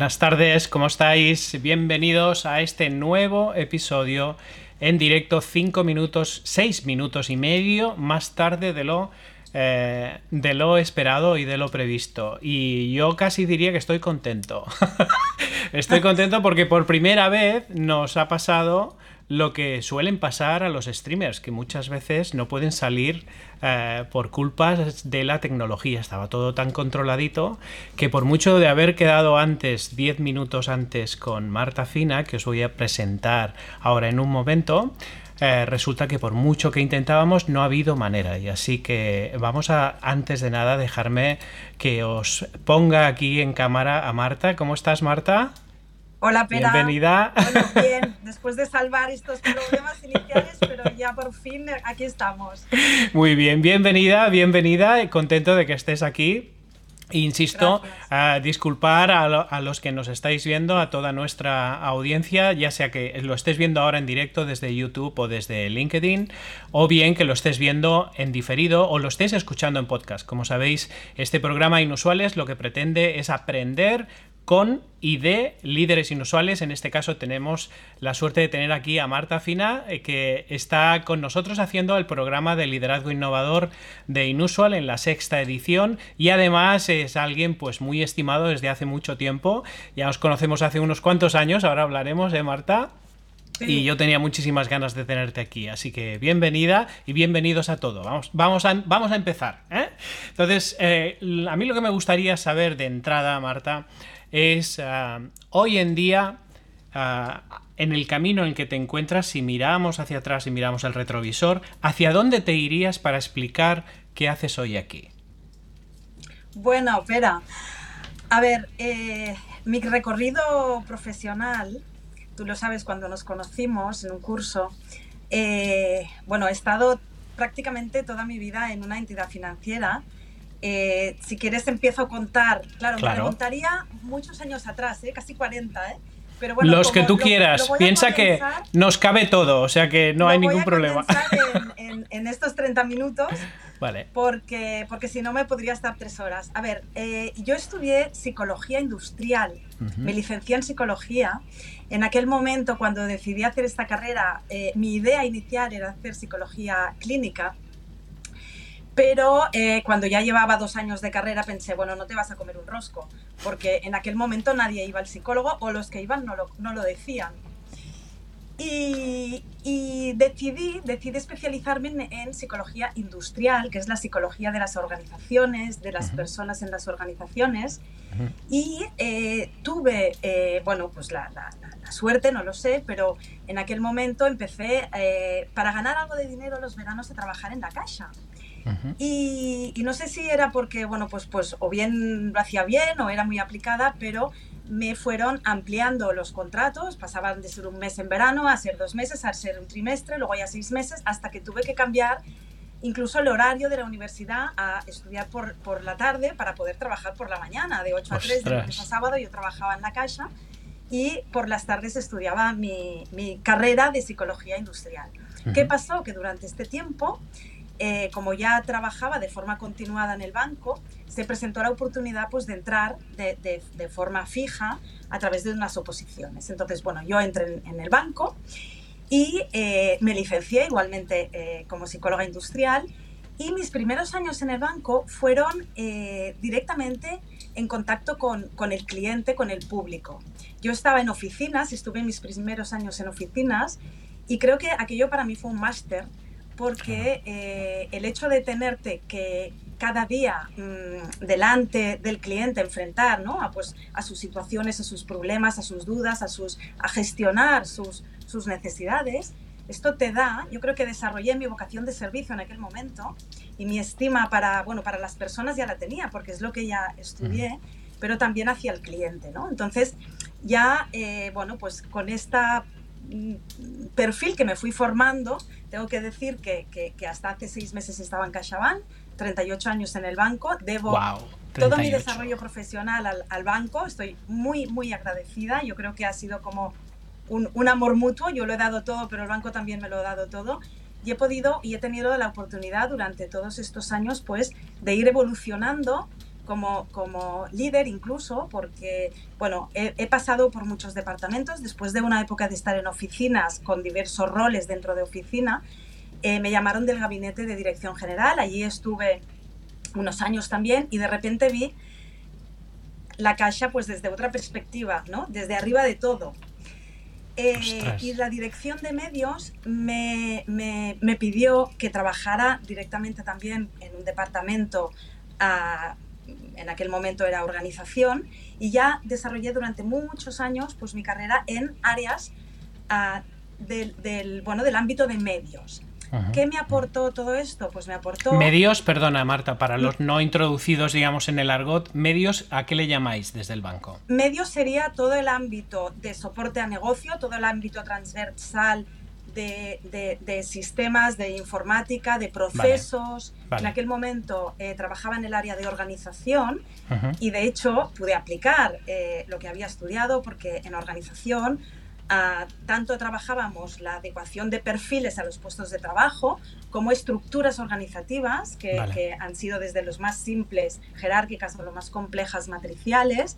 Buenas tardes, ¿cómo estáis? Bienvenidos a este nuevo episodio en directo, 5 minutos, 6 minutos y medio más tarde de lo, eh, de lo esperado y de lo previsto. Y yo casi diría que estoy contento. estoy contento porque por primera vez nos ha pasado lo que suelen pasar a los streamers, que muchas veces no pueden salir eh, por culpas de la tecnología. Estaba todo tan controladito que por mucho de haber quedado antes, 10 minutos antes con Marta Fina, que os voy a presentar ahora en un momento, eh, resulta que por mucho que intentábamos no ha habido manera. Y así que vamos a, antes de nada, dejarme que os ponga aquí en cámara a Marta. ¿Cómo estás, Marta? Hola, Pera. Bienvenida. Bueno, bien, después de salvar estos problemas iniciales, pero ya por fin aquí estamos. Muy bien, bienvenida, bienvenida. Contento de que estés aquí. Insisto, a disculpar a, a, los que nos estáis viendo, a toda nuestra audiencia, ya sea que lo estés viendo ahora en directo desde YouTube o desde LinkedIn, o bien que lo estés viendo en diferido o lo estés escuchando en podcast. Como sabéis, este programa Inusuales lo que pretende es aprender con y de líderes inusuales. En este caso tenemos la suerte de tener aquí a Marta Fina, eh, que está con nosotros haciendo el programa de liderazgo innovador de Inusual en la sexta edición y además es alguien pues muy estimado desde hace mucho tiempo. Ya nos conocemos hace unos cuantos años, ahora hablaremos, de Marta? Y yo tenía muchísimas ganas de tenerte aquí, así que bienvenida y bienvenidos a todos. Vamos, vamos, a, vamos a empezar. ¿eh? Entonces, eh, a mí lo que me gustaría saber de entrada, Marta, es ah, hoy en día, ah, en el camino en que te encuentras, si miramos hacia atrás y miramos el retrovisor, ¿hacia dónde te irías para explicar qué haces hoy aquí? Bueno, espera. A ver, eh, mi recorrido profesional, tú lo sabes cuando nos conocimos en un curso, eh, bueno, he estado prácticamente toda mi vida en una entidad financiera eh, si quieres empiezo a contar. Claro, me remontaría muchos años atrás, ¿eh? casi 40, ¿eh? Pero bueno, los que tú quieras. Piensa que nos cabe todo, o sea que no hay ningún problema. En, en, estos 30 minutos, vale. porque, porque si no me podría estar tres horas. A ver, eh, yo estudié psicología industrial, me licencié en psicología. En aquel momento, cuando decidí hacer esta carrera, mi idea inicial era hacer psicología clínica pero eh, cuando ya llevaba dos años de carrera pensé, bueno, no te vas a comer un rosco, porque en aquel momento nadie iba al psicólogo o los que iban no lo, no lo decían. Y, decidí, decidí especializarme en, psicología industrial, que es la psicología de las organizaciones, de las personas en las organizaciones. Y eh, tuve, eh, bueno, pues la, la, suerte, no lo sé, pero en aquel momento empecé, para ganar algo de dinero los veranos, a trabajar en la caja y, no sé si era porque, bueno, pues, pues o bien lo hacía bien o era muy aplicada, pero me fueron ampliando los contratos, pasaban de ser un mes en verano a ser dos meses, a ser un trimestre, luego ya seis meses, hasta que tuve que cambiar incluso el horario de la universidad a estudiar por, por la tarde para poder trabajar por la mañana, de 8 a 3, de lunes a sábado yo trabajaba en la caja y por las tardes estudiaba mi, mi carrera de psicología industrial. ¿Qué pasó? Que durante este tiempo eh, como ya trabajaba de forma continuada en el banco, se presentó la oportunidad pues, de entrar de, de, forma fija a través de unas oposiciones. Entonces, bueno, yo entré en, el banco y eh, me licencié igualmente eh, como psicóloga industrial y mis primeros años en el banco fueron directamente en contacto con, con, el cliente, con el público. Yo estaba en oficinas, estuve mis primeros años en oficinas y creo que aquello para mí fue un máster porque eh, el hecho de tenerte que cada día mm, delante del cliente enfrentar ¿no? a, pues, a sus situaciones, a sus problemas, a sus dudas, a, sus, a gestionar sus, sus necesidades, esto te da, yo creo que desarrollé mi vocación de servicio en aquel momento y mi estima para, bueno, para las personas ya la tenía porque es lo que ya estudié, pero también hacia el cliente, ¿no? Entonces ya, eh, bueno, pues con esta mm, perfil que me fui formando, tengo que decir que, que, hasta hace seis meses estaba en CaixaBank, 38 años en el banco, debo todo mi desarrollo profesional al, al, banco, estoy muy, muy agradecida, yo creo que ha sido como un, un, amor mutuo, yo lo he dado todo, pero el banco también me lo ha dado todo, y he podido y he tenido la oportunidad durante todos estos años, pues, de ir evolucionando como, como líder incluso, porque, bueno, he, pasado por muchos departamentos, después de una época de estar en oficinas con diversos roles dentro de oficina, eh, me llamaron del gabinete de dirección general, allí estuve unos años también y de repente vi la caixa pues desde otra perspectiva, ¿no? Desde arriba de todo. Eh, y la dirección de medios me, me, me, pidió que trabajara directamente también en un departamento a, en aquel momento era organización, y ya desarrollé durante muchos años pues, mi carrera en áreas ah, del, bueno, del ámbito de medios. ¿Qué me aportó todo esto? Pues me aportó... Medios, perdona Marta, para los no introducidos, digamos, en el argot, medios, ¿a qué le llamáis desde el banco? Medios sería todo el ámbito de soporte a negocio, todo el ámbito transversal de, sistemas, de informática, de procesos. En aquel momento eh, trabajaba en el área de organización y de hecho pude aplicar eh, lo que había estudiado porque en organización ah, tanto trabajábamos la adecuación de perfiles a los puestos de trabajo como estructuras organizativas que, que han sido desde los más simples jerárquicas a los más complejas matriciales,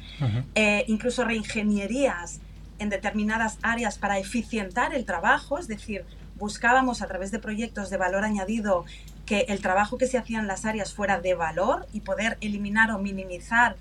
eh, incluso reingenierías en determinadas áreas para eficientar el trabajo, es decir, buscábamos a través de proyectos de valor añadido que el trabajo que se hacía en las áreas fuera de valor y poder eliminar o minimizar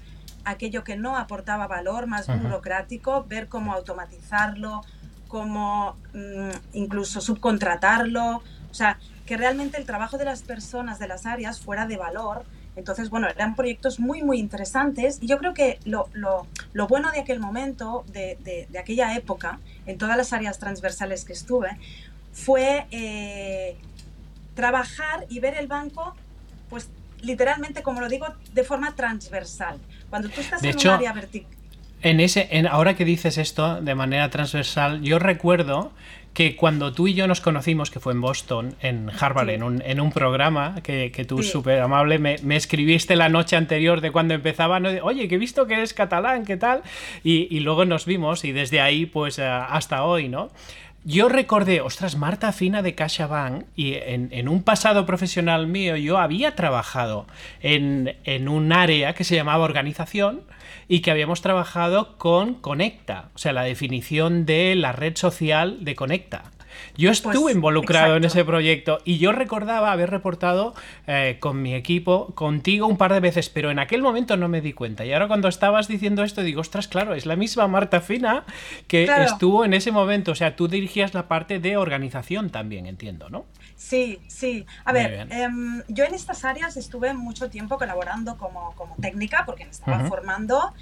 aquello que no aportaba valor, más burocrático, ver cómo automatizarlo, cómo mm, incluso subcontratarlo, o sea, que realmente el trabajo de las personas de las áreas fuera de valor entonces, bueno, eran proyectos muy, muy interesantes y yo creo que lo, lo, lo bueno de aquel momento, de, de, aquella época, en todas las áreas transversales que estuve, fue eh, trabajar y ver el banco, pues literalmente, como lo digo, de forma transversal. Cuando tú estás en un área vertical... En ese, en, ahora que dices esto de manera transversal, yo recuerdo que cuando tú y yo nos conocimos, que fue en Boston, en Harvard, en, un, en, un, programa que, que tú, súper amable, me, me, escribiste la noche anterior de cuando empezaba, oye, que he visto que eres catalán, ¿qué tal? Y, y luego nos vimos y desde ahí, pues eh, hasta hoy, ¿no? Yo recordé, ostras, Marta Fina de CaixaBank y en, un pasado profesional mío yo había trabajado en, en un área que se llamaba organización y que habíamos trabajado con Conecta, o sea, la definición de la red social de Conecta. Yo pues, estuve involucrado en ese proyecto y yo recordaba haber reportado eh, con mi equipo, contigo un par de veces, pero en aquel momento no me di cuenta. Y ahora cuando estabas diciendo esto, digo, ostras, claro, es la misma Marta Fina que estuvo en ese momento. O sea, tú dirigías la parte de organización también, entiendo, ¿no? Sí, sí. A ver, em, yo en estas áreas estuve mucho tiempo colaborando como, como técnica porque me estaba formando.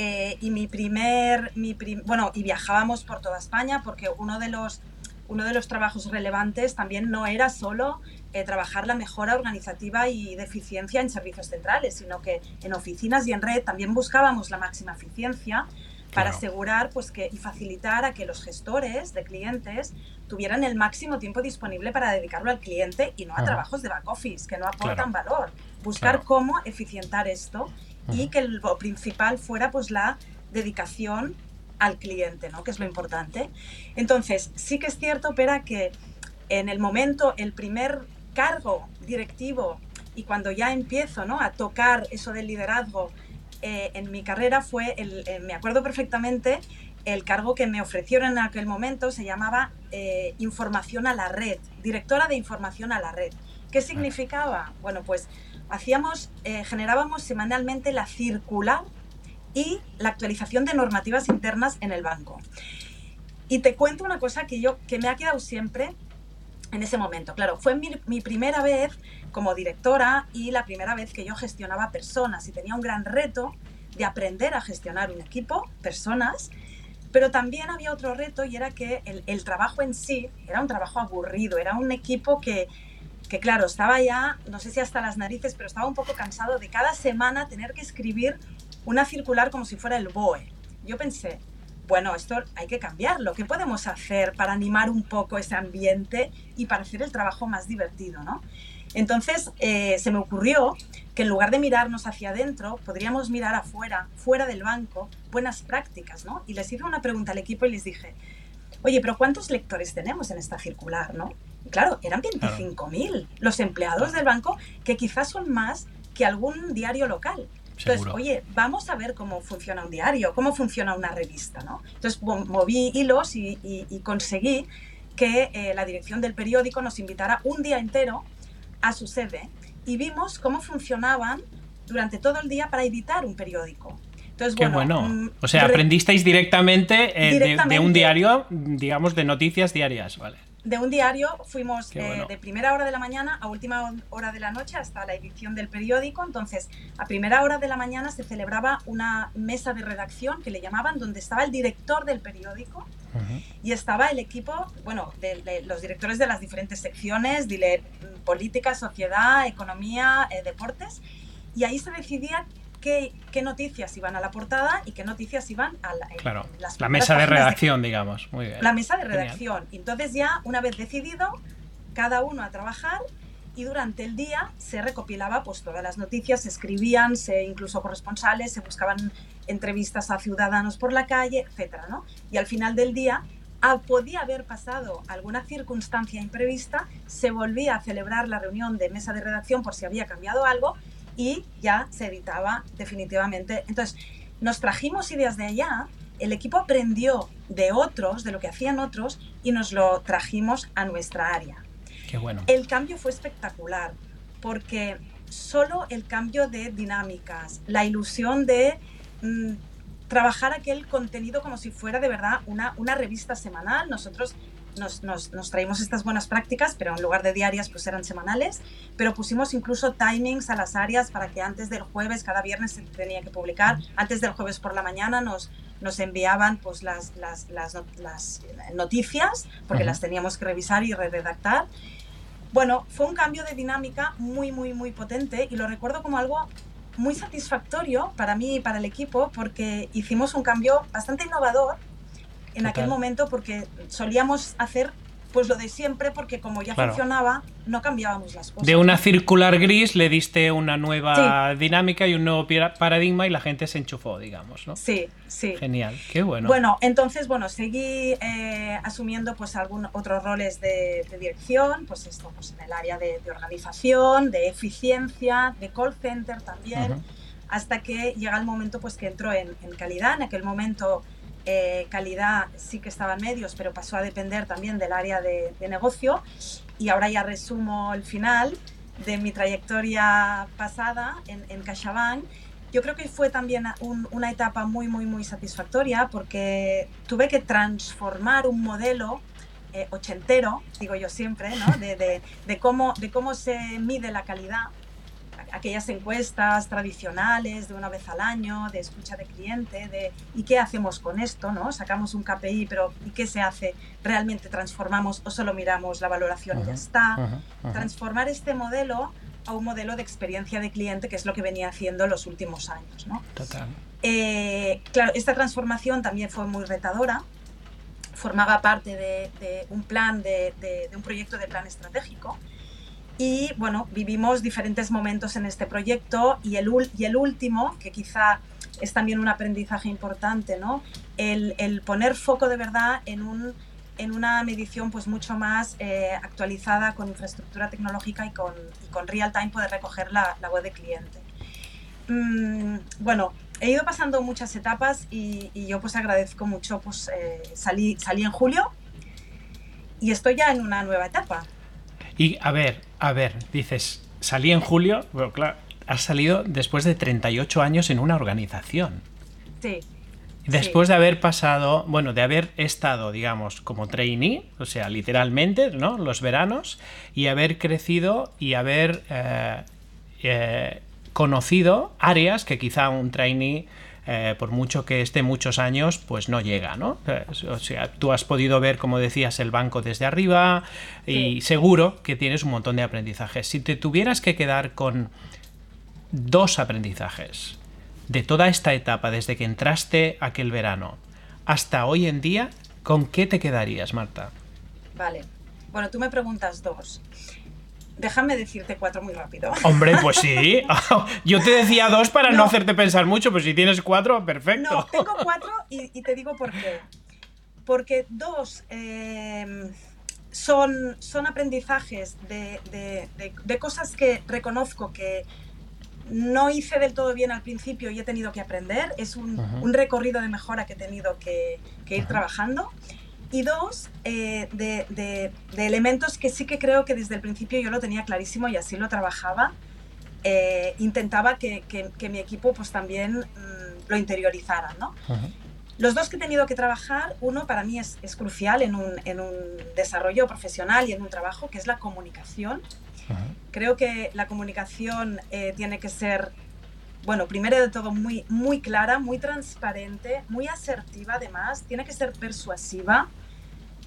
Eh, y mi primer, mi bueno, y viajábamos por toda España porque uno de los, uno de los trabajos relevantes también no era solo eh, trabajar la mejora organizativa y de eficiencia en servicios centrales, sino que en oficinas y en red también buscábamos la máxima eficiencia para asegurar pues, que, y facilitar a que los gestores de clientes tuvieran el máximo tiempo disponible para dedicarlo al cliente y no a trabajos de back office que no aportan valor. Buscar cómo eficientar esto y que lo principal fuera pues la dedicación al cliente, ¿no? que es lo importante. Entonces, sí que es cierto, Pera, que en el momento, el primer cargo directivo y cuando ya empiezo ¿no? a tocar eso del liderazgo eh, en mi carrera fue, el, eh, me acuerdo perfectamente, el cargo que me ofrecieron en aquel momento se llamaba eh, Información a la Red, directora de Información a la Red. ¿Qué significaba? Bueno, pues hacíamos, generábamos semanalmente la circular y la actualización de normativas internas en el banco. Y te cuento una cosa que yo que me ha quedado siempre en ese momento. Claro, fue mi, primera vez como directora y la primera vez que yo gestionaba personas y tenía un gran reto de aprender a gestionar un equipo, personas, pero también había otro reto y era que el, el trabajo en sí era un trabajo aburrido, era un equipo que, que claro, estaba ya, no sé si hasta las narices, pero estaba un poco cansado de cada semana tener que escribir una circular como si fuera el BOE. Yo pensé, bueno, esto hay que cambiarlo. ¿Qué podemos hacer para animar un poco ese ambiente y para hacer el trabajo más divertido, no? Entonces eh, se me ocurrió que en lugar de mirarnos hacia adentro, podríamos mirar afuera, fuera del banco, buenas prácticas, ¿no? Y les hice una pregunta al equipo y les dije, oye, pero ¿cuántos lectores tenemos en esta circular, no? claro, eran 25.000 los empleados del banco, que quizás son más que algún diario local. Entonces, oye, vamos a ver cómo funciona un diario, cómo funciona una revista, ¿no? Entonces moví hilos y, conseguí que eh, la dirección del periódico nos invitara un día entero a su sede y vimos cómo funcionaban durante todo el día para editar un periódico. Entonces, Qué bueno. Mm, o sea, aprendisteis directamente, eh, de, un diario, digamos, de noticias diarias, ¿vale? De un diario fuimos eh, de primera hora de la mañana a última hora de la noche hasta la edición del periódico. Entonces, a primera hora de la mañana se celebraba una mesa de redacción que le llamaban, donde estaba el director del periódico y estaba el equipo, bueno, de, los directores de las diferentes secciones, dile, política, sociedad, economía, eh, deportes. Y ahí se decidía qué, noticias iban a la portada y qué noticias iban a la, claro, la mesa de redacción, digamos. Muy bien. La mesa de redacción. Entonces ya, una vez decidido, cada uno a trabajar y durante el día se recopilaba pues todas las noticias, se escribían, se incluso corresponsales, se buscaban entrevistas a ciudadanos por la calle, etcétera, ¿no? Y al final del día ah, podía haber pasado alguna circunstancia imprevista, se volvía a celebrar la reunión de mesa de redacción por si había cambiado algo y ya se editaba definitivamente. Entonces, nos trajimos ideas de allá, el equipo aprendió de otros, de lo que hacían otros, y nos lo trajimos a nuestra área. Qué bueno. El cambio fue espectacular, porque solo el cambio de dinámicas, la ilusión de mm, trabajar aquel contenido como si fuera de verdad una, una revista semanal. Nosotros nos, nos, traímos estas buenas prácticas, pero en lugar de diarias, pues eran semanales, pero pusimos incluso timings a las áreas para que antes del jueves, cada viernes se tenía que publicar, antes del jueves por la mañana nos, nos enviaban pues las, las, las, las noticias, porque las teníamos que revisar y redactar. Bueno, fue un cambio de dinámica muy, muy, muy potente y lo recuerdo como algo muy satisfactorio para mí y para el equipo porque hicimos un cambio bastante innovador en aquel momento porque solíamos hacer pues lo de siempre porque como ya funcionaba no cambiábamos las cosas. De una circular gris le diste una nueva dinámica y un nuevo paradigma y la gente se enchufó, digamos, ¿no? Sí, sí. Genial, qué bueno. Bueno, entonces, bueno, seguí eh, asumiendo pues algunos otros roles de, dirección, pues esto, pues en el área de, organización, de eficiencia, de call center también, hasta que llega el momento pues que entro en, en calidad, en aquel momento eh, calidad sí que estaba en medios, pero pasó a depender también del área de, negocio. Y ahora ya resumo el final de mi trayectoria pasada en, en. Yo creo que fue también una etapa muy, muy, muy satisfactoria porque tuve que transformar un modelo eh, ochentero, digo yo siempre, de cómo se mide la calidad aquellas encuestas tradicionales de una vez al año, de escucha de cliente, de ¿y qué hacemos con esto? ¿no? Sacamos un KPI, pero ¿y qué se hace? ¿Realmente transformamos o solo miramos la valoración y ya está? Transformar este modelo a un modelo de experiencia de cliente, que es lo que venía haciendo los últimos años. ¿no? Total. Eh, claro, esta transformación también fue muy retadora, formaba parte de, un plan, de, de, un proyecto de plan estratégico y bueno, vivimos diferentes momentos en este proyecto y el, y el último, que quizá es también un aprendizaje importante, ¿no? El, el poner foco de verdad en, un, en una medición pues mucho más eh, actualizada con infraestructura tecnológica y con, y con real time poder recoger la, la web de cliente. Mm, bueno, he ido pasando muchas etapas y, y yo pues agradezco mucho, pues eh, salí, salí en julio y estoy ya en una nueva etapa. Y a ver, a ver, dices, salí en julio, bueno, claro, has salido después de 38 años en una organización. Sí. Después de haber pasado, bueno, de haber estado, digamos, como trainee, o sea, literalmente, ¿no? Los veranos, y haber crecido y haber eh, eh, conocido áreas que quizá un trainee eh, por mucho que esté muchos años, pues no llega, ¿no? O sea, tú has podido ver, como decías, el banco desde arriba y seguro que tienes un montón de aprendizajes. Si te tuvieras que quedar con dos aprendizajes de toda esta etapa, desde que entraste aquel verano hasta hoy en día, ¿con qué te quedarías, Marta? Vale. Bueno, tú me preguntas dos. Déjame decirte cuatro muy rápido. Hombre, pues sí. Yo te decía dos para no, hacerte pensar mucho, pero si tienes cuatro, perfecto. No, tengo cuatro y, te digo por qué. Porque dos em, son, son aprendizajes de, cosas que reconozco que no hice del todo bien al principio y he tenido que aprender. Es un, un recorrido de mejora que he tenido que, que ir trabajando. Y dos, eh, de, de, elementos que sí que creo que desde el principio yo lo tenía clarísimo y así lo trabajaba. Eh, intentaba que, que, mi equipo pues también mm, lo interiorizara, ¿no? Los dos que he tenido que trabajar, uno para mí es, es crucial en un, en un, desarrollo profesional y en un trabajo, que es la comunicación. Creo que la comunicación eh, tiene que ser, bueno, primero de todo muy, muy clara, muy transparente, muy asertiva además, tiene que ser persuasiva.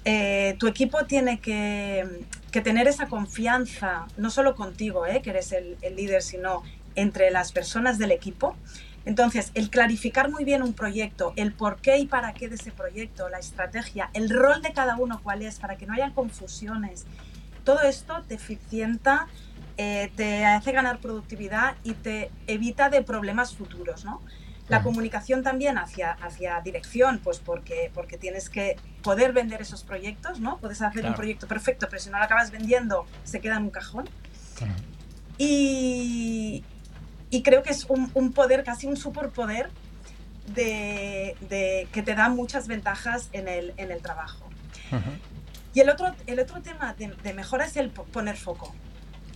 Eh, tu equipo tiene que, que, tener esa confianza, no solo contigo, eh, que eres el, líder, sino entre las personas del equipo. Entonces, el clarificar muy bien un proyecto, el por qué y para qué de ese proyecto, la estrategia, el rol de cada uno cuál es, para que no haya confusiones, todo esto te eficienta, eh, te hace ganar productividad y te evita de problemas futuros, ¿no? La comunicación también hacia, hacia dirección, pues porque, porque tienes que poder vender esos proyectos, ¿no? Puedes hacer un proyecto perfecto, pero si no lo acabas vendiendo, se queda en un cajón. Y, y creo que es un, poder, casi un superpoder de, de, que te da muchas ventajas en el, en el trabajo. Y el otro, el otro tema de, mejora es el poner foco.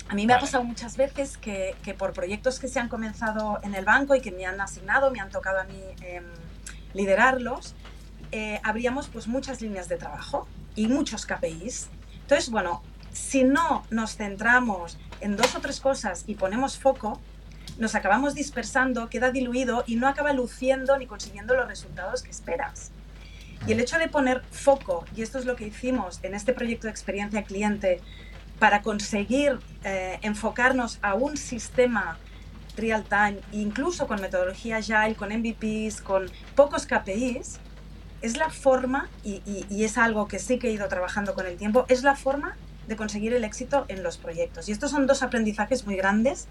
A mí me ha pasado muchas veces que, que, por proyectos que se han comenzado en el banco y que me han asignado, me han tocado a mí em, liderarlos, eh, habríamos pues muchas líneas de trabajo y muchos KPIs. Entonces, bueno, si no nos centramos en dos o tres cosas y ponemos foco, nos acabamos dispersando, queda diluido y no acaba luciendo ni consiguiendo los resultados que esperas. Y el hecho de poner foco, y esto es lo que hicimos en este proyecto de experiencia cliente, para conseguir eh, enfocarnos a un sistema real time, incluso con metodología agile, con MVPs, con pocos KPIs, es la forma, y, es algo que sí que he ido trabajando con el tiempo, es la forma de conseguir el éxito en los proyectos. Y estos son dos aprendizajes muy grandes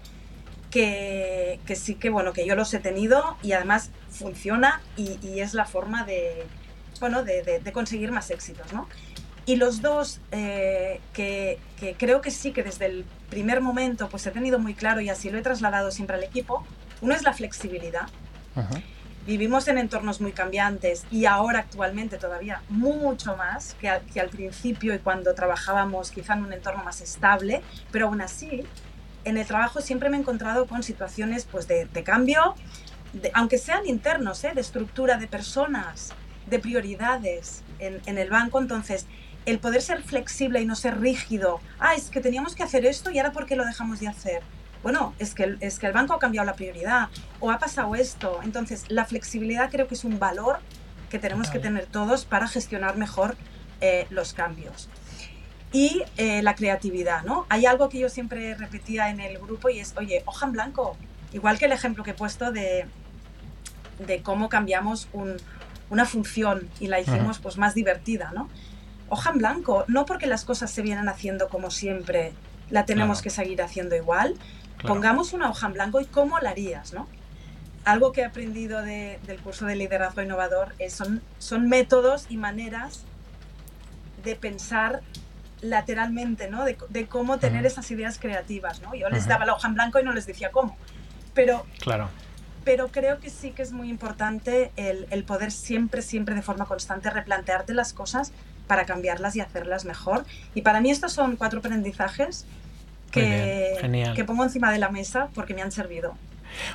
que, sí que, bueno, que yo los he tenido y además funciona y, es la forma de, bueno, de, conseguir más éxitos, ¿no? Y los dos eh, que, creo que sí que desde el primer momento pues he tenido muy claro y así lo he trasladado siempre al equipo, uno es la flexibilidad. Vivimos en entornos muy cambiantes y ahora actualmente todavía mucho más que que al principio y cuando trabajábamos quizá en un entorno más estable, pero aún así en el trabajo siempre me he encontrado con situaciones pues, de, cambio, aunque sean internos, ¿eh? de estructura de personas, de prioridades en, el banco. Entonces, el poder ser flexible y no ser rígido, ah, es que teníamos que hacer esto y ahora ¿por qué lo dejamos de hacer? Bueno, es que, es que el banco ha cambiado la prioridad o ha pasado esto. Entonces, la flexibilidad creo que es un valor que tenemos que tener todos para gestionar mejor eh, los cambios y eh, la creatividad, ¿no? Hay algo que yo siempre repetía en el grupo y es, oye, hoja en blanco, igual que el ejemplo que he puesto de, de cómo cambiamos una función y la hicimos pues más divertida, ¿no? Hoja en blanco, no porque las cosas se vienen haciendo como siempre, la tenemos que seguir haciendo igual, pongamos una hoja en blanco y cómo la harías, ¿no? Algo que he aprendido del curso de liderazgo innovador es, son, son métodos y maneras de pensar lateralmente, ¿no? De, cómo tener esas ideas creativas, ¿no? Yo les daba la hoja en blanco y no les decía cómo. Pero, claro. pero creo que sí que es muy importante el, poder siempre, siempre de forma constante replantearte las cosas para cambiarlas y hacerlas mejor. Y para mí estos son cuatro aprendizajes que, que pongo encima de la mesa porque me han servido.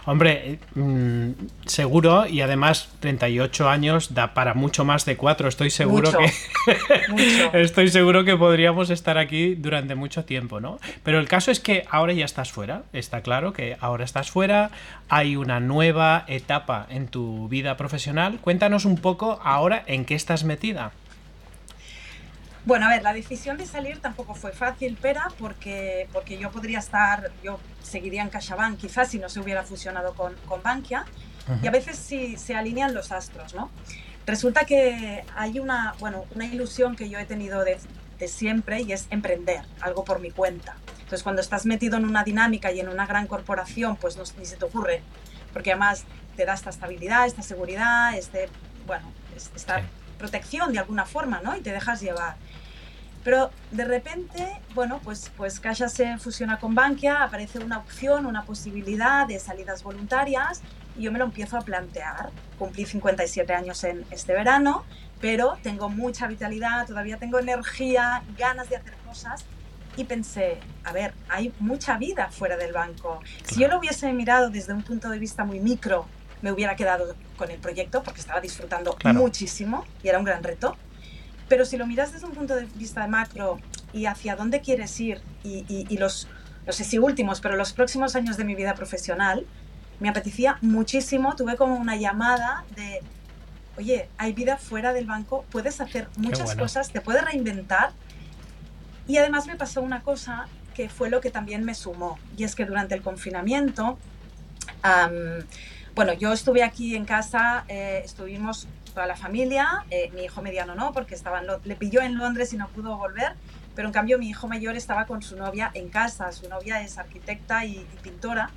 Hombre, mm, seguro, y además 38 años da para mucho más de cuatro. Estoy seguro que. Estoy seguro que podríamos estar aquí durante mucho tiempo, ¿no? Pero el caso es que ahora ya estás fuera. Está claro que ahora estás fuera. Hay una nueva etapa en tu vida profesional. Cuéntanos un poco ahora en qué estás metida. Bueno, a ver, la decisión de salir tampoco fue fácil, pero porque, porque yo podría estar, yo seguiría en CaixaBank quizás si no se hubiera fusionado con, con Bankia, y a veces sí se alinean los astros, ¿no? Resulta que hay una, bueno, una ilusión que yo he tenido de, de siempre y es emprender, algo por mi cuenta. Entonces, cuando estás metido en una dinámica y en una gran corporación, pues no, ni se te ocurre, porque además te da esta estabilidad, esta seguridad, este, bueno, esta protección de alguna forma, ¿no? Y te dejas llevar. Pero de repente, bueno, pues, pues Caixa se fusiona con Bankia, aparece una opción, una posibilidad de salidas voluntarias y yo me lo empiezo a plantear. Cumplí 57 años en este verano, pero tengo mucha vitalidad, todavía tengo energía, ganas de hacer cosas y pensé, a ver, hay mucha vida fuera del banco. Si yo lo hubiese mirado desde un punto de vista muy micro, me hubiera quedado con el proyecto porque estaba disfrutando muchísimo y era un gran reto. Pero si lo miras desde un punto de vista macro y hacia dónde quieres ir y, los, no sé si últimos, pero los próximos años de mi vida profesional, me apetecía muchísimo, tuve como una llamada de, oye, hay vida fuera del banco, puedes hacer muchas cosas, te puedes reinventar. Y además me pasó una cosa que fue lo que también me sumó, y es que durante el confinamiento, bueno, yo estuve aquí en casa, eh, estuvimos toda la familia, eh, mi hijo mediano no, porque estaba le pilló en Londres y no pudo volver, pero en cambio mi hijo mayor estaba con su novia en casa, su novia es arquitecta y, pintora,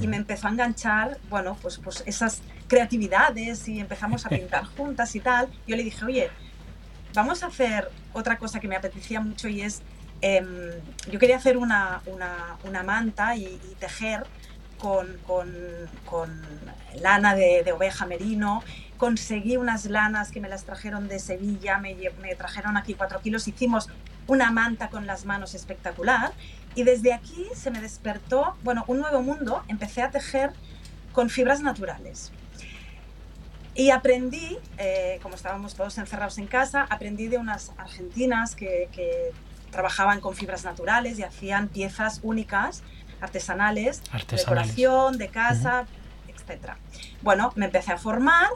y me empezó a enganchar, bueno, pues, pues esas creatividades y empezamos a pintar juntas y tal. Yo le dije, oye, vamos a hacer otra cosa que me apetecía mucho y es, em, yo quería hacer una, una, una manta y, tejer con, lana de, oveja merino conseguí unas lanas que me las trajeron de Sevilla, me, trajeron aquí cuatro kilos, hicimos una manta con las manos espectacular y desde aquí se me despertó, bueno, un nuevo mundo, empecé a tejer con fibras naturales. Y aprendí, eh, como estábamos todos encerrados en casa, aprendí de unas argentinas que, trabajaban con fibras naturales y hacían piezas únicas, artesanales, de decoración, de casa, etc. Bueno, me empecé a formar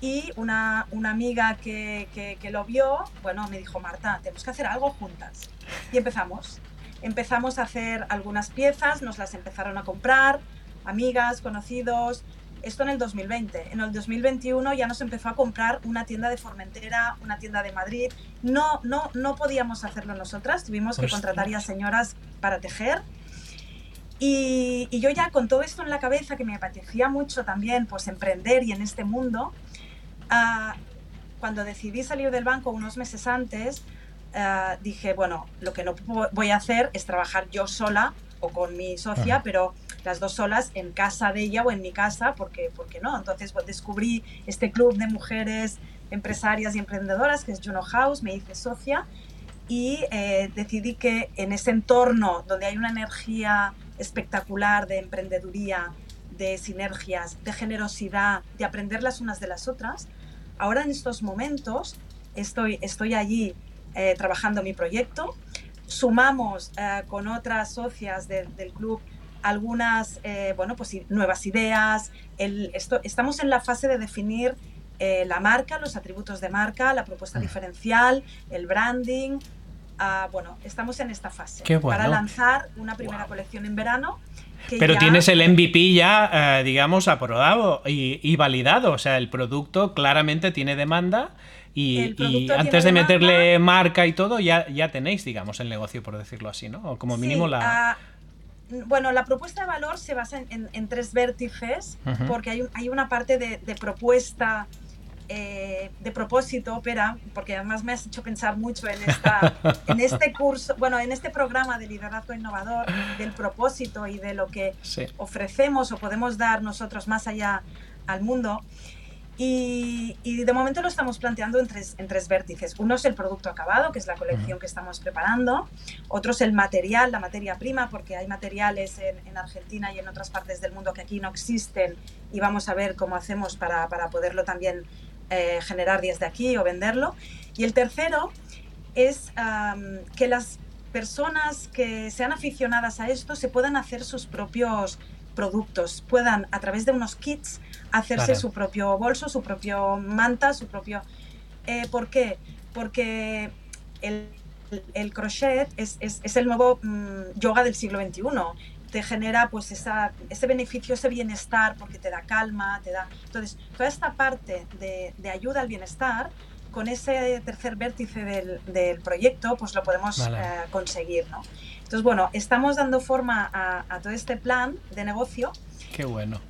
y una, una amiga que, que, lo vio, bueno, me dijo, Marta, tenemos que hacer algo juntas. Y empezamos. Empezamos a hacer algunas piezas, nos las empezaron a comprar, amigas, conocidos. Esto en el 2020. En el 2021 ya nos empezó a comprar una tienda de Formentera, una tienda de Madrid. No, no, no podíamos hacerlo nosotras, tuvimos que contratar ya señoras para tejer. Y, y, yo ya con todo esto en la cabeza, que me apetecía mucho también pues emprender y en este mundo, Ah, cuando decidí salir del banco unos meses antes, ah, dije, bueno, lo que no voy a hacer es trabajar yo sola o con mi socia, pero las dos solas en casa de ella o en mi casa, porque, porque no. Entonces pues, descubrí este club de mujeres empresarias y emprendedoras que es Juno House, me hice socia y eh, decidí que en ese entorno donde hay una energía espectacular de emprendeduría, de sinergias, de generosidad, de aprender las unas de las otras. Ahora en estos momentos estoy, estoy allí eh, trabajando mi proyecto. Sumamos eh, con otras socias del club algunas eh, bueno, pues, nuevas ideas. El, esto, estamos en la fase de definir la marca, los atributos de marca, la propuesta diferencial, el branding. Ah, bueno, estamos en esta fase para lanzar una primera colección en verano pero tienes el MVP ya, eh, digamos, aprobado y, validado. O sea, el producto claramente tiene demanda y, antes de meterle marca y todo, ya, ya tenéis, digamos, el negocio, por decirlo así, ¿no? O como mínimo la... Ah, bueno, la propuesta de valor se basa en, tres vértices, porque hay, hay, una parte de, de propuesta eh, de propósito, Opera, porque además me has hecho pensar mucho en, esta, en este curso, bueno, en este programa de liderazgo innovador, del propósito y de lo que ofrecemos o podemos dar nosotros más allá al mundo. Y, de momento lo estamos planteando en tres, en tres vértices. Uno es el producto acabado, que es la colección que estamos preparando. Otro es el material, la materia prima, porque hay materiales en, en, Argentina y en otras partes del mundo que aquí no existen y vamos a ver cómo hacemos para, para poderlo también eh, generar desde aquí o venderlo. Y el tercero es que las personas que sean aficionadas a esto se puedan hacer sus propios productos, puedan a través de unos kits hacerse su propio bolso, su propio manta, su propio... Eh, ¿Por qué? Porque el, el crochet es, es, es, el nuevo mm, yoga del siglo XXI te genera pues esa, ese beneficio, ese bienestar, porque te da calma, te da... Entonces, toda esta parte de, de ayuda al bienestar, con ese tercer vértice del, del proyecto, pues lo podemos eh, conseguir, ¿no? Entonces, bueno, estamos dando forma a, a, todo este plan de negocio. Qué bueno.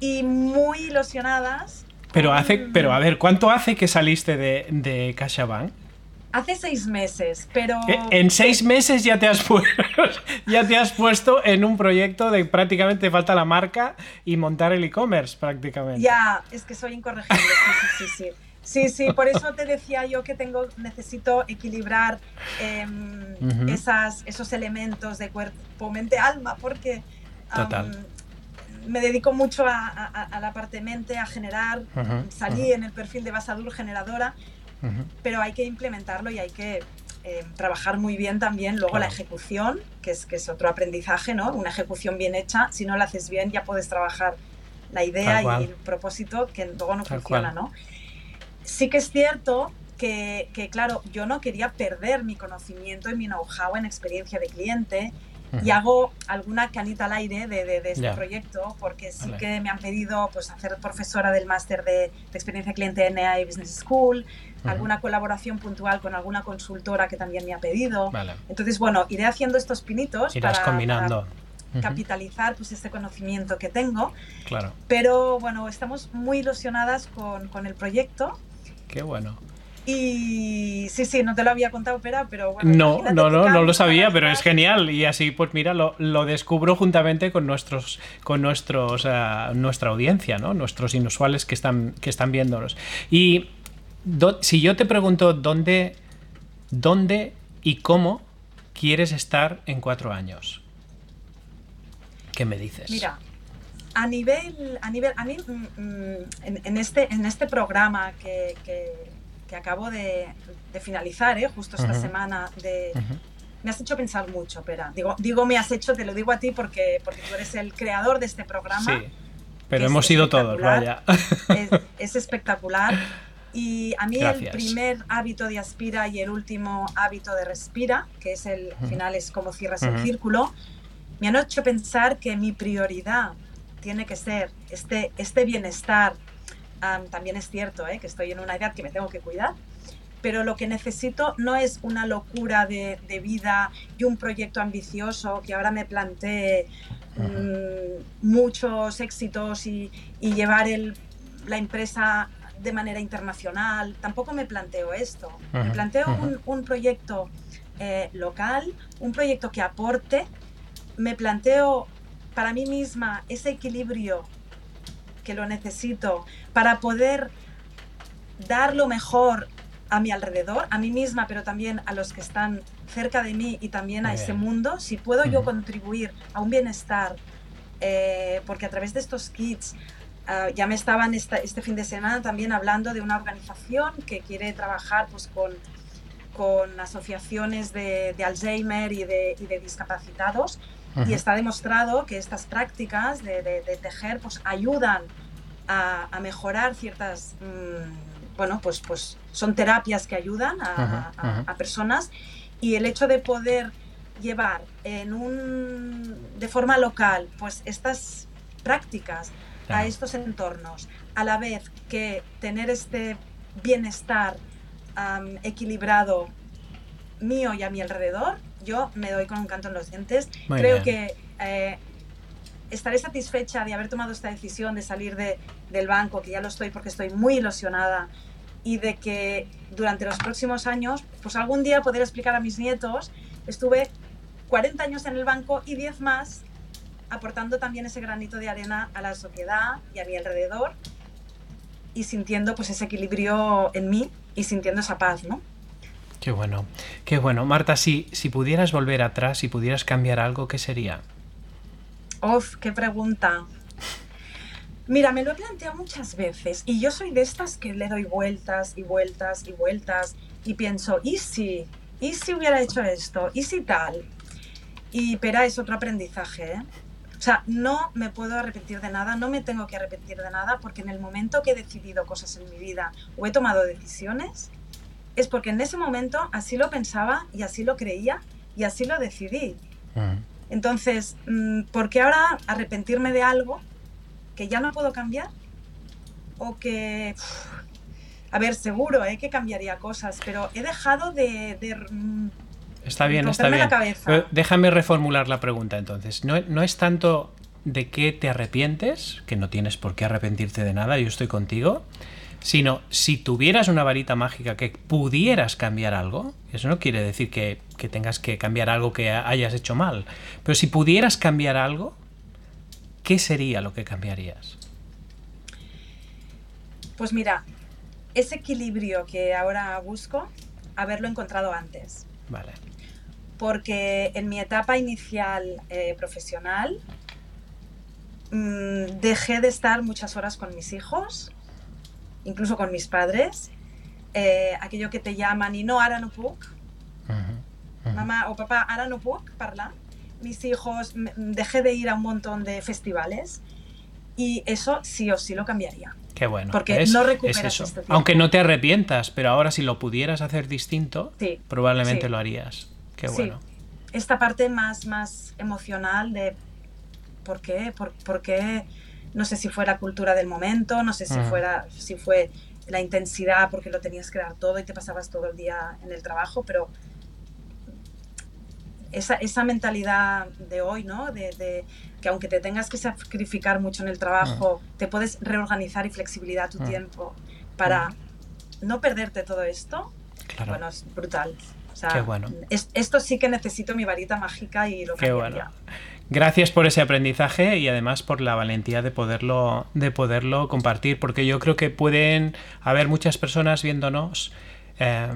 Y muy ilusionadas. Pero, hace, pero a ver, ¿cuánto hace que saliste de, de CaixaBank? Hace seis meses, pero... Eh, en seis meses ya te, has ya te has puesto en un proyecto de prácticamente falta la marca y montar el e-commerce prácticamente. Ya, es que soy incorregible, sí, sí, sí. Sí, sí, por eso te decía yo que tengo, necesito equilibrar em, esas, esos elementos de cuerpo, mente, alma, porque me dedico mucho a, la parte mente, a generar, salí en el perfil de Basadur generadora pero hay que implementarlo y hay que eh, trabajar muy bien también luego la ejecución, que es, que es otro aprendizaje, ¿no? Una ejecución bien hecha, si no la haces bien ya puedes trabajar la idea y el propósito que luego no funciona, ¿no? Sí que es cierto que, que, claro, yo no quería perder mi conocimiento y mi know-how en experiencia de cliente y hago alguna canita al aire de, de, este proyecto porque sí que me han pedido pues hacer profesora del máster de, experiencia cliente en EA Business School, alguna colaboración puntual con alguna consultora que también me ha pedido. Entonces, bueno, iré haciendo estos pinitos para, combinando. capitalizar pues este conocimiento que tengo. Claro. Pero bueno, estamos muy ilusionadas con, con el proyecto. Qué bueno. Y sí, sí, no te lo había contado, pero, pero bueno. No, no, no, no lo sabía, pero es genial. Y así, pues mira, lo, lo descubro juntamente con nuestros, con nuestros, uh, nuestra audiencia, ¿no? Nuestros inusuales que están, que están viéndonos. Y si yo te pregunto dónde, dónde y cómo quieres estar en cuatro años, ¿qué me dices? Mira, a nivel, a nivel, a mí mm, mm, en, este, en este programa que que acabo de, finalizar, ¿eh? justo esta semana, de, me has hecho pensar mucho, Pera. Digo, digo, me has hecho, te lo digo a ti porque, porque tú eres el creador de este programa. Sí, pero hemos sido todos, vaya. Es, espectacular. Y a mí el primer hábito de aspira y el último hábito de respira, que es el al final es como cierras el círculo, me han hecho pensar que mi prioridad tiene que ser este, este bienestar. También es cierto ¿eh? que estoy en una edad que me tengo que cuidar, pero lo que necesito no es una locura de, vida y un proyecto ambicioso que ahora me plantee mm, muchos éxitos y, llevar el, la empresa de manera internacional. Tampoco me planteo esto. Me planteo un, proyecto eh, local, un proyecto que aporte. Me planteo para mí misma ese equilibrio que lo necesito para poder dar lo mejor a mi alrededor, a mí misma, pero también a los que están cerca de mí y también a ese mundo, si puedo yo contribuir a un bienestar, eh, porque a través de estos kits ah, ya me estaban este fin de semana también hablando de una organización que quiere trabajar pues, con, con asociaciones de, Alzheimer y de, y de discapacitados. Y está demostrado que estas prácticas de, tejer pues, ayudan a, mejorar ciertas, mm, bueno, pues, pues son terapias que ayudan a, personas. Y el hecho de poder llevar en un, de forma local pues estas prácticas a estos entornos, a la vez que tener este bienestar equilibrado mío y a mi alrededor, yo me doy con un canto en los dientes. Creo que eh, estaré satisfecha de haber tomado esta decisión de salir de, del banco, que ya lo estoy porque estoy muy ilusionada, y de que durante los próximos años, pues algún día poder explicar a mis nietos, estuve 40 años en el banco y 10 más aportando también ese granito de arena a la sociedad y a mi alrededor y sintiendo pues ese equilibrio en mí y sintiendo esa paz, ¿no? Qué bueno, qué bueno. Marta, si, si pudieras volver atrás, si pudieras cambiar algo, ¿qué sería? Uf, qué pregunta. Mira, me lo he planteado muchas veces y yo soy de estas que le doy vueltas y vueltas y vueltas y pienso, ¿y si? ¿Y si hubiera hecho esto? ¿Y si tal? Y Pera es otro aprendizaje, ¿eh? O sea, no me puedo arrepentir de nada, no me tengo que arrepentir de nada porque en el momento que he decidido cosas en mi vida o he tomado decisiones, es porque en ese momento así lo pensaba y así lo creía y así lo decidí. Entonces, mm, ¿por qué ahora arrepentirme de algo que ya no puedo cambiar? O que... a ver, seguro ¿eh? que cambiaría cosas, pero he dejado de... Mm, está bien, está bien. déjame reformular la pregunta entonces. No, no es tanto de qué te arrepientes, que no tienes por qué arrepentirte de nada, yo estoy contigo, sino si tuvieras una varita mágica que pudieras cambiar algo, eso no quiere decir que, que tengas que cambiar algo que hayas hecho mal, pero si pudieras cambiar algo, ¿qué sería lo que cambiarías? Pues mira, ese equilibrio que ahora busco, haberlo encontrado antes. Vale. Porque en mi etapa inicial eh, profesional mmm, dejé de estar muchas horas con mis hijos, incluso con mis padres. Eh, aquello que te llaman y no, ahora no. Uh -huh, uh -huh. Mamá o papá, ahora no puc parlar. Mis hijos, dejé de ir a un montón de festivales y eso sí o sí lo cambiaría. Qué bueno. Porque es, no recuperas es eso. este. Aunque no te arrepientas, pero ahora si lo pudieras hacer distinto, Sí, probablemente sí. lo harías. Qué Sí. Esta parte más, más emocional de por qué, por, por qué, no sé si fue la cultura del momento, no sé si, fuera, si fue la intensidad porque lo tenías que dar todo y te pasabas todo el día en el trabajo, pero esa, esa mentalidad de hoy, ¿no? De, de que aunque te tengas que sacrificar mucho en el trabajo, te puedes reorganizar y flexibilidad tu tiempo para no perderte todo esto, Claro. bueno, es brutal. O sea, Qué bueno. es- esto sí que necesito mi varita mágica y lo Qué cambiaría. bueno. Gracias por ese aprendizaje y además por la valentía de poderlo, de poderlo compartir, porque yo creo que pueden haber muchas personas viéndonos eh,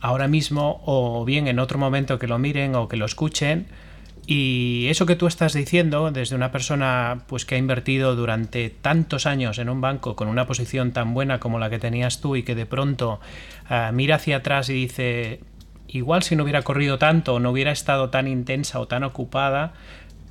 ahora mismo o bien en otro momento que lo miren o que lo escuchen. Y eso que tú estás diciendo, desde una persona pues que ha invertido durante tantos años en un banco con una posición tan buena como la que tenías tú y que de pronto eh, mira hacia atrás y dice, igual si no hubiera corrido tanto no hubiera estado tan intensa o tan ocupada,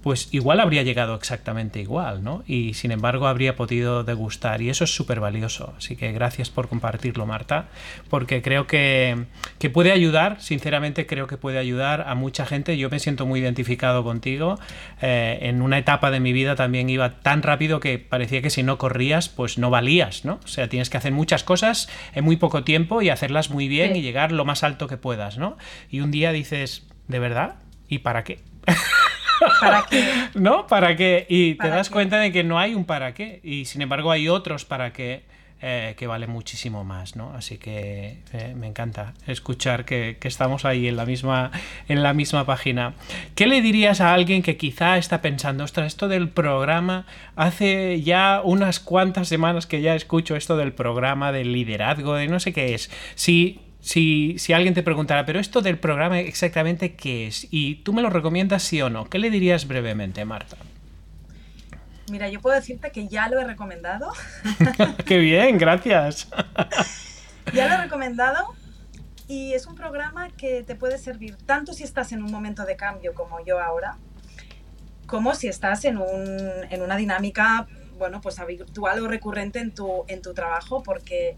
pues igual habría llegado exactamente igual, ¿no? Y sin embargo habría podido degustar y eso es súper valioso. Así que gracias por compartirlo, Marta, porque creo que, que puede ayudar, sinceramente creo que puede ayudar a mucha gente. Yo me siento muy identificado contigo. Eh, en una etapa de mi vida también iba tan rápido que parecía que si no corrías, pues no valías, ¿no? O sea, tienes que hacer muchas cosas en muy poco tiempo y hacerlas muy bien Sí. y llegar lo más alto que puedas, ¿no? Y un día dices, ¿de verdad? ¿Y para qué? ¿Para qué? ¿No? ¿Para qué? Y te ¿Para das qué? cuenta de que no hay un para qué. Y sin embargo hay otros para qué eh, que valen muchísimo más, ¿no? Así que eh, me encanta escuchar que, que estamos ahí en la, misma, en la misma página. ¿Qué le dirías a alguien que quizá está pensando, ostras, esto del programa, hace ya unas cuantas semanas que ya escucho esto del programa, del liderazgo, de no sé qué es? Si si, si alguien te preguntara, pero esto del programa exactamente qué es, y tú me lo recomiendas sí o no, ¿qué le dirías brevemente, Marta? Mira, yo puedo decirte que ya lo he recomendado. qué bien, gracias. Ya lo he recomendado y es un programa que te puede servir tanto si estás en un momento de cambio como yo ahora, como si estás en, un, en una dinámica, bueno, pues habitual o recurrente en tu, en tu trabajo, porque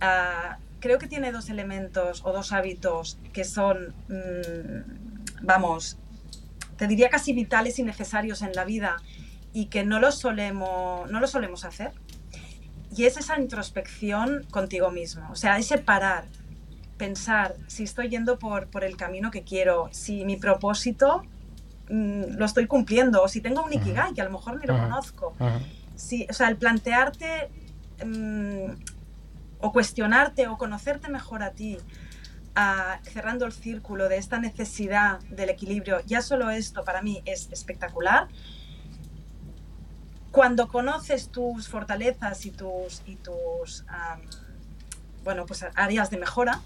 ah, creo que tiene dos elementos o dos hábitos que son, mm, vamos, te diría casi vitales y necesarios en la vida y que no lo solemos, no lo solemos hacer. Y es esa introspección contigo mismo, o sea, ese parar, pensar si estoy yendo por, por el camino que quiero, si mi propósito mm, lo estoy cumpliendo, o si tengo un ikigai, que a lo mejor ni lo conozco. Sí, o sea, el plantearte mm, o cuestionarte o conocerte mejor a ti, cerrando el círculo de esta necesidad del equilibrio, ya solo esto para mí es espectacular. Cuando conoces tus fortalezas y tus, y tus bueno, pues áreas de mejora,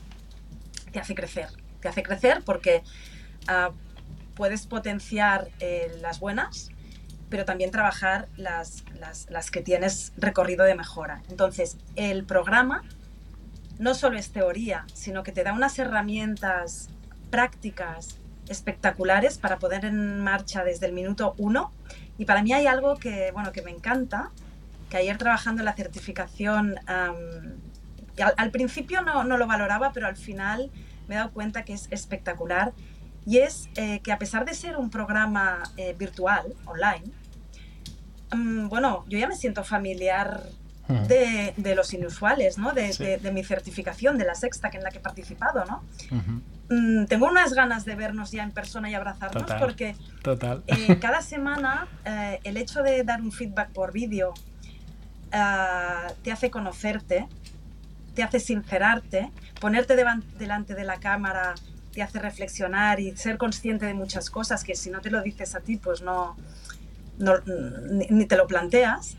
te hace crecer. Te hace crecer porque ah, puedes potenciar eh, las buenas, pero también trabajar las, las, las que tienes recorrido de mejora. Entonces, el programa no solo es teoría, sino que te da unas herramientas prácticas espectaculares para poner en marcha desde el minuto uno. Y para mí hay algo que, bueno, que me encanta, que ayer trabajando en la certificación, y al, al principio no, no lo valoraba, pero al final me he dado cuenta que es espectacular. Y es eh, que a pesar de ser un programa eh, virtual, online, mm, bueno, yo ya me siento familiar de, de los inusuales, ¿no? De, Sí. de- de mi certificación, de la sexta que en la que he participado, ¿no? Mm, tengo unas ganas de vernos ya en persona y abrazarnos Total. porque Total. eh, cada semana eh, el hecho de dar un feedback por vídeo ah, te hace conocerte, te hace sincerarte, ponerte delante de la cámara te hace reflexionar y ser consciente de muchas cosas que si no te lo dices a ti, pues no, ni, te lo planteas.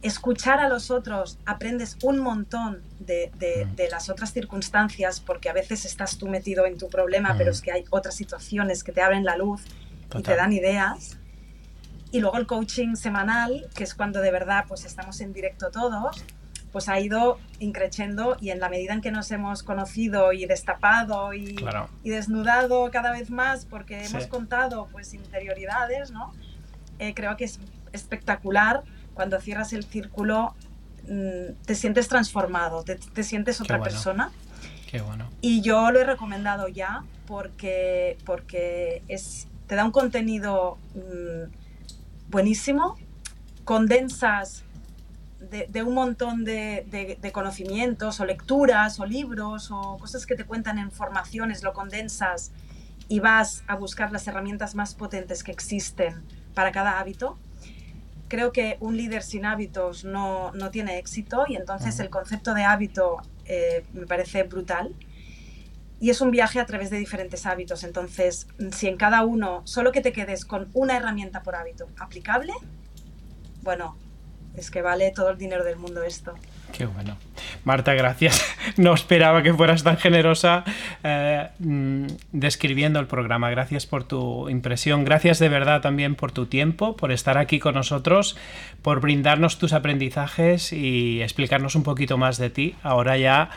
Escuchar a los otros, aprendes un montón de, de, las otras circunstancias, porque a veces estás tú metido en tu problema, pero es que hay otras situaciones que te abren la luz y te dan ideas. Y luego el coaching semanal, que es cuando de verdad pues estamos en directo todos, pues ha ido increciendo y en la medida en que nos hemos conocido y destapado y, y desnudado cada vez más porque hemos contado pues interioridades, ¿no? Eh, creo que es espectacular cuando cierras el círculo, mm, te sientes transformado, te, te sientes otra persona. Qué bueno. Y yo lo he recomendado ya porque, porque es, te da un contenido mm, buenísimo, condensas de, un montón de, conocimientos o lecturas o libros o cosas que te cuentan en formaciones, lo condensas y vas a buscar las herramientas más potentes que existen para cada hábito. Creo que un líder sin hábitos no, tiene éxito y entonces el concepto de hábito eh, me parece brutal. Y es un viaje a través de diferentes hábitos. Entonces, si en cada uno solo que te quedes con una herramienta por hábito aplicable, bueno, es que vale todo el dinero del mundo esto. Qué bueno. Marta, gracias. No esperaba que fueras tan generosa eh, mm, describiendo el programa. Gracias por tu impresión. Gracias de verdad también por tu tiempo, por estar aquí con nosotros, por brindarnos tus aprendizajes y explicarnos un poquito más de ti. Ahora ya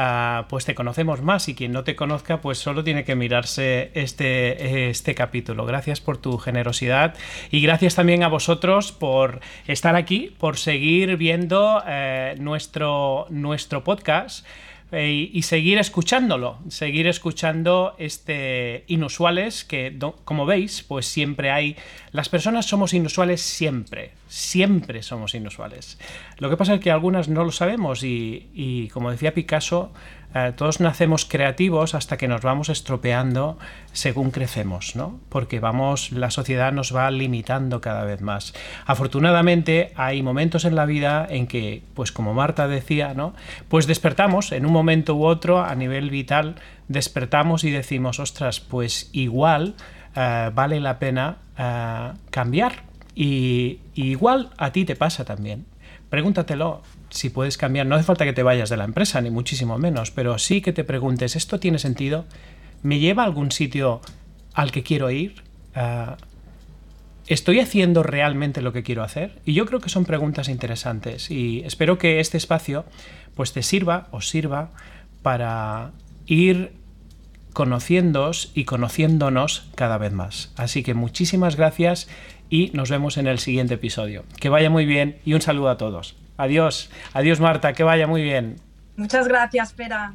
Ah, pues te conocemos más y quien no te conozca pues solo tiene que mirarse este, este capítulo. Gracias por tu generosidad y gracias también a vosotros por estar aquí, por seguir viendo eh, nuestro, nuestro podcast. Eh, y, seguir escuchándolo, seguir escuchando este inusuales que, como veis, pues siempre hay... Las personas somos inusuales siempre, siempre somos inusuales. Lo que pasa es que algunas no lo sabemos y, y como decía Picasso, eh, todos nacemos creativos hasta que nos vamos estropeando según crecemos, ¿no? Porque vamos, la sociedad nos va limitando cada vez más. Afortunadamente hay momentos en la vida en que, pues como Marta decía, ¿no? Pues despertamos en un momento u otro a nivel vital, despertamos y decimos, ostras, pues igual eh, vale la pena eh, cambiar. y igual a ti te pasa también. Pregúntatelo, si puedes cambiar. No hace falta que te vayas de la empresa, ni muchísimo menos, pero sí que te preguntes, ¿esto tiene sentido? ¿Me lleva a algún sitio al que quiero ir? Ah, ¿Estoy haciendo realmente lo que quiero hacer? Y yo creo que son preguntas interesantes y espero que este espacio pues te sirva, os sirva para ir conociéndoos y conociéndonos cada vez más. Así que muchísimas gracias y nos vemos en el siguiente episodio. Que vaya muy bien y un saludo a todos. Adiós, adiós Marta, que vaya muy bien. Muchas gracias, Pera.